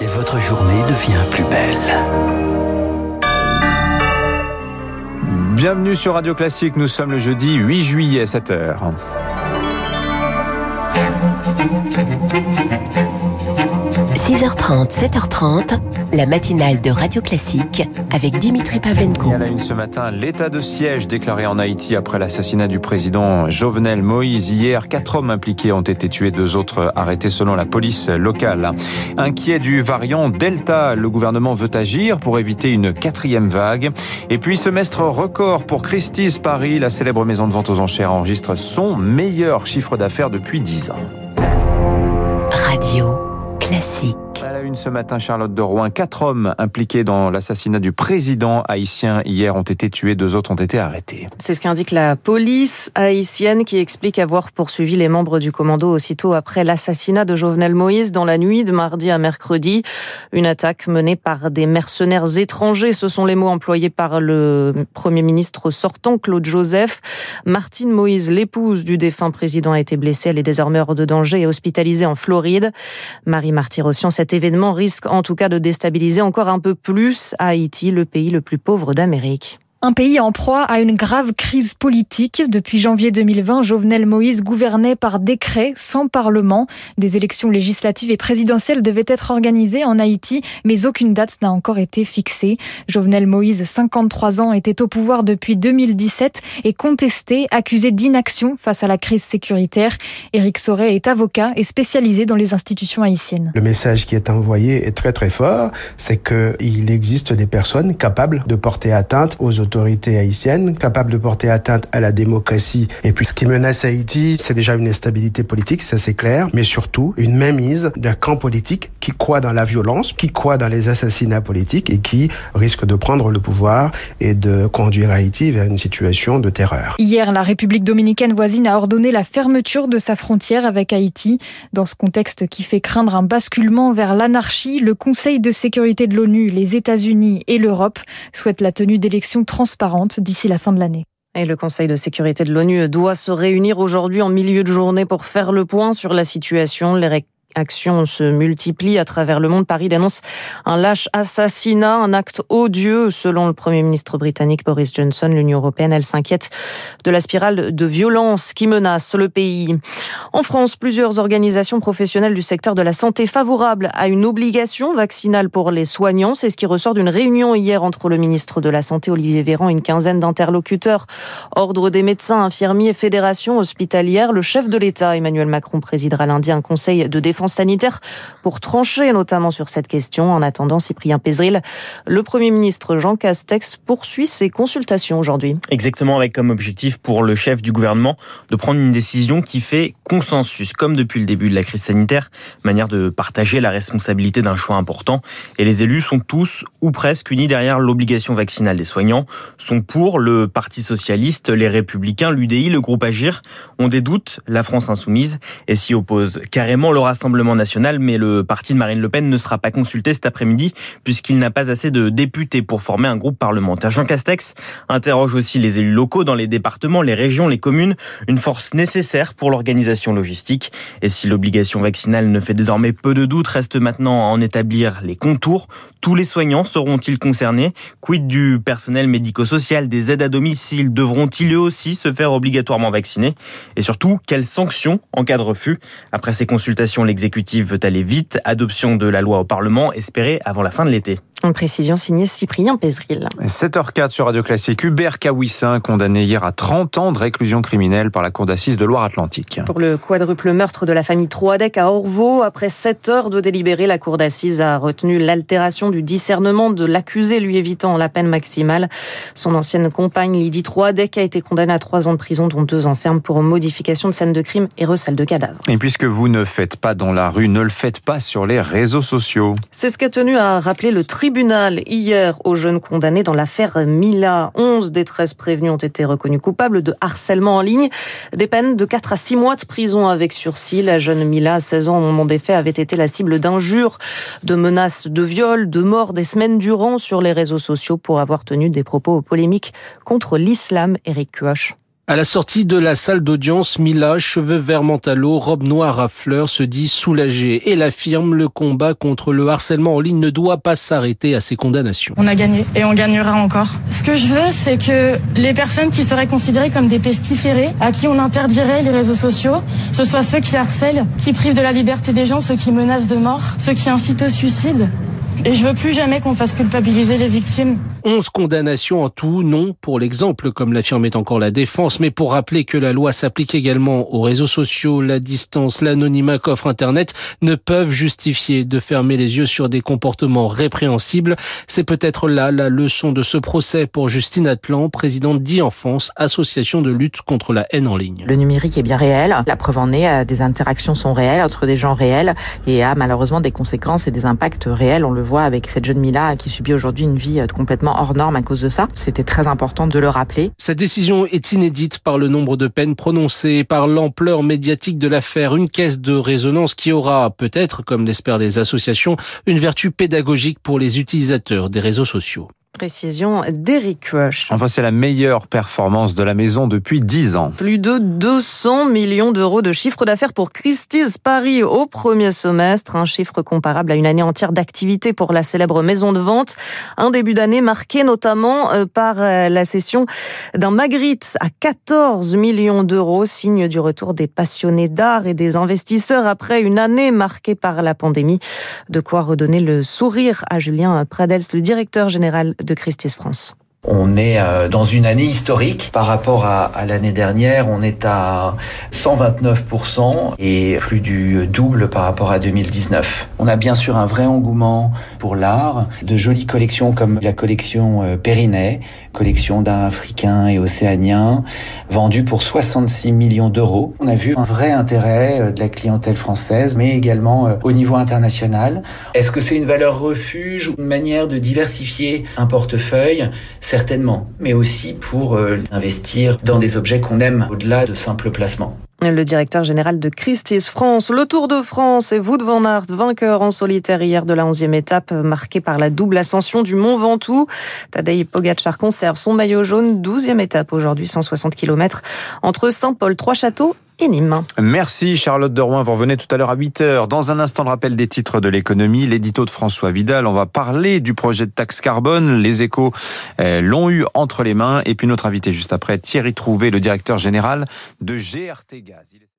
et votre journée devient plus belle. Bienvenue sur Radio Classique, nous sommes le jeudi 8 juillet à 7h. – 6h30, 7h30, la matinale de Radio Classique avec Dimitri Pavlenko. Et à la une ce matin, l'état de siège déclaré en Haïti après l'assassinat du président Jovenel Moïse. Hier, quatre hommes impliqués ont été tués, deux autres arrêtés selon la police locale. Inquiet du variant Delta, le gouvernement veut agir pour éviter une quatrième vague. Et puis, semestre record pour Christie's Paris, la célèbre maison de vente aux enchères enregistre son meilleur chiffre d'affaires depuis dix ans. Radio classique. La une ce matin, Charlotte de Rouen, quatre hommes impliqués dans l'assassinat du président haïtien hier ont été tués, deux autres ont été arrêtés. C'est ce qu'indique la police haïtienne qui explique avoir poursuivi les membres du commando aussitôt après l'assassinat de Jovenel Moïse dans la nuit de mardi à mercredi. Une attaque menée par des mercenaires étrangers, ce sont les mots employés par le premier ministre sortant, Claude Joseph. Martine Moïse, l'épouse du défunt président, a été blessée. Elle est désormais hors de danger et hospitalisée en Floride. Marie Martyrossian, cet événement risque en tout cas de déstabiliser encore un peu plus Haïti, le pays le plus pauvre d'Amérique. Un pays en proie à une grave crise politique. Depuis janvier 2020, Jovenel Moïse gouvernait par décret, sans parlement. Des élections législatives et présidentielles devaient être organisées en Haïti, mais aucune date n'a encore été fixée. Jovenel Moïse, 53 ans, était au pouvoir depuis 2017 et contesté, accusé d'inaction face à la crise sécuritaire. Éric Sauret est avocat et spécialisé dans les institutions haïtiennes. Le message qui est envoyé est très très fort, c'est qu'il existe des personnes capables de porter atteinte aux autorités autorité haïtienne, capable de porter atteinte à la démocratie. Et puis ce qui menace Haïti, c'est déjà une instabilité politique, ça c'est clair, mais surtout une mainmise d'un camp politique qui croit dans la violence, qui croit dans les assassinats politiques et qui risque de prendre le pouvoir et de conduire Haïti vers une situation de terreur. Hier, la République dominicaine voisine a ordonné la fermeture de sa frontière avec Haïti. Dans ce contexte qui fait craindre un basculement vers l'anarchie, le Conseil de sécurité de l'ONU, les États-Unis et l'Europe souhaitent la tenue d'élections d'ici la fin de l'année. Et le Conseil de sécurité de l'ONU doit se réunir aujourd'hui en milieu de journée pour faire le point sur la situation. Les actions se multiplient à travers le monde. Paris dénonce un lâche assassinat, un acte odieux selon le Premier ministre britannique Boris Johnson. L'Union européenne, elle s'inquiète de la spirale de violence qui menace le pays. En France, plusieurs organisations professionnelles du secteur de la santé favorables à une obligation vaccinale pour les soignants. C'est ce qui ressort d'une réunion hier entre le ministre de la Santé Olivier Véran une quinzaine d'interlocuteurs. Ordre des médecins, infirmiers, fédérations hospitalières. Le chef de l'État, Emmanuel Macron, présidera lundi un conseil de défense sanitaire pour trancher notamment sur cette question. En attendant, Cyprien Pézril, le Premier ministre Jean Castex poursuit ses consultations aujourd'hui. Exactement, avec comme objectif pour le chef du gouvernement de prendre une décision qui fait consensus, comme depuis le début de la crise sanitaire, manière de partager la responsabilité d'un choix important. Et les élus sont tous ou presque unis derrière l'obligation vaccinale des soignants, sont pour le Parti socialiste, les Républicains, l'UDI, le groupe Agir, ont des doutes, la France insoumise, et s'y oppose carrément le Rassemblement national, mais le parti de Marine Le Pen ne sera pas consulté cet après-midi puisqu'il n'a pas assez de députés pour former un groupe parlementaire. Jean Castex interroge aussi les élus locaux dans les départements, les régions, les communes, une force nécessaire pour l'organisation logistique. Et si l'obligation vaccinale ne fait désormais peu de doute, reste maintenant à en établir les contours. Tous les soignants seront-ils concernés? Quid du personnel médico-social, des aides à domicile? Devront-ils eux aussi se faire obligatoirement vacciner? Et surtout, quelles sanctions en cas de refus? Après ces consultations, l'exécutif veut aller vite. Adoption de la loi au Parlement espérée avant la fin de l'été. Une précision signée Cyprien Pézril. 7h04 sur Radio Classique. Hubert Kawissin, condamné hier à 30 ans de réclusion criminelle par la Cour d'assises de Loire-Atlantique. Pour le quadruple meurtre de la famille Troadec à Orvaux, après 7 heures de délibéré, la Cour d'assises a retenu l'altération du discernement de l'accusé, lui évitant la peine maximale. Son ancienne compagne, Lydie Troadec, a été condamnée à 3 ans de prison, dont 2 ans ferme pour modification de scène de crime et recel de cadavres. Et puisque vous ne faites pas dans la rue, ne le faites pas sur les réseaux sociaux. C'est ce qu'a tenu à rappeler le tribunal tribunal hier aux jeunes condamnés dans l'affaire Mila. 11 des 13 prévenus ont été reconnus coupables de harcèlement en ligne. Des peines de 4 à 6 mois de prison avec sursis. La jeune Mila, 16 ans au moment des faits, avait été la cible d'injures, de menaces de viol, de mort des semaines durant sur les réseaux sociaux pour avoir tenu des propos polémiques contre l'islam. Eric Cuoche. À la sortie de la salle d'audience, Mila, cheveux vert mentalo, robe noire à fleurs, se dit soulagée. Elle affirme le combat contre le harcèlement en ligne ne doit pas s'arrêter à ses condamnations. On a gagné et on gagnera encore. Ce que je veux, c'est que les personnes qui seraient considérées comme des pestiférés, à qui on interdirait les réseaux sociaux, ce soit ceux qui harcèlent, qui privent de la liberté des gens, ceux qui menacent de mort, ceux qui incitent au suicide. Et je veux plus jamais qu'on fasse culpabiliser les victimes. 11 condamnations en tout, non pour l'exemple, comme l'affirmait encore la défense, mais pour rappeler que la loi s'applique également aux réseaux sociaux, la distance, l'anonymat qu'offre Internet ne peuvent justifier de fermer les yeux sur des comportements répréhensibles. C'est peut-être là la leçon de ce procès pour Justine Atlan, présidente d'e-enfance, association de lutte contre la haine en ligne. Le numérique est bien réel. La preuve en est, euh, des interactions sont réelles entre des gens réels et a malheureusement des conséquences et des impacts réels. On le voit avec cette jeune Mila qui subit aujourd'hui une vie euh, hors norme à cause de ça. C'était très important de le rappeler. Cette décision est inédite par le nombre de peines prononcées et par l'ampleur médiatique de l'affaire. Une caisse de résonance qui aura peut-être, comme l'espèrent les associations, une vertu pédagogique pour les utilisateurs des réseaux sociaux. Précision d'Eric Rush. Enfin, c'est la meilleure performance de la maison depuis 10 ans. Plus de 200 millions d'euros de chiffre d'affaires pour Christie's Paris au premier semestre, un chiffre comparable à une année entière d'activité pour la célèbre maison de vente. Un début d'année marqué notamment euh, par euh, la cession d'un Magritte à 14 millions d'euros, signe du retour des passionnés d'art et des investisseurs après une année marquée par la pandémie. De quoi redonner le sourire à Julien Pradels, le directeur général de Christie's France. On est euh, dans une année historique par rapport à, l'année dernière. On est à 129% et plus du double par rapport à 2019. On a bien sûr un vrai engouement pour l'art, de jolies collections comme la collection euh, Périnet, collection d'art africain et océanien, vendue pour 66 millions d'euros. On a vu un vrai intérêt euh, de la clientèle française, mais également au niveau international. Est-ce que c'est une valeur refuge ou une manière de diversifier un portefeuille? Certainement, mais aussi pour euh, investir dans des objets qu'on aime au-delà de simples placements. Le directeur général de Christie's France, le Tour de France et Wout van Aert, vainqueur en solitaire hier de la 11e étape, marquée par la double ascension du Mont Ventoux. Tadej Pogacar conserve son maillot jaune, 12e étape aujourd'hui, 160 km entre Saint-Paul, Trois-Châteaux Merci Charlotte Derouin. Vous revenez tout à l'heure à 8h. Dans un instant, le rappel des titres de l'économie, l'édito de François Vidal. On va parler du projet de taxe carbone. Les échos euh, l'ont eu entre les mains. Et puis notre invité juste après, Thierry Trouvé, le directeur général de GRT Gaz.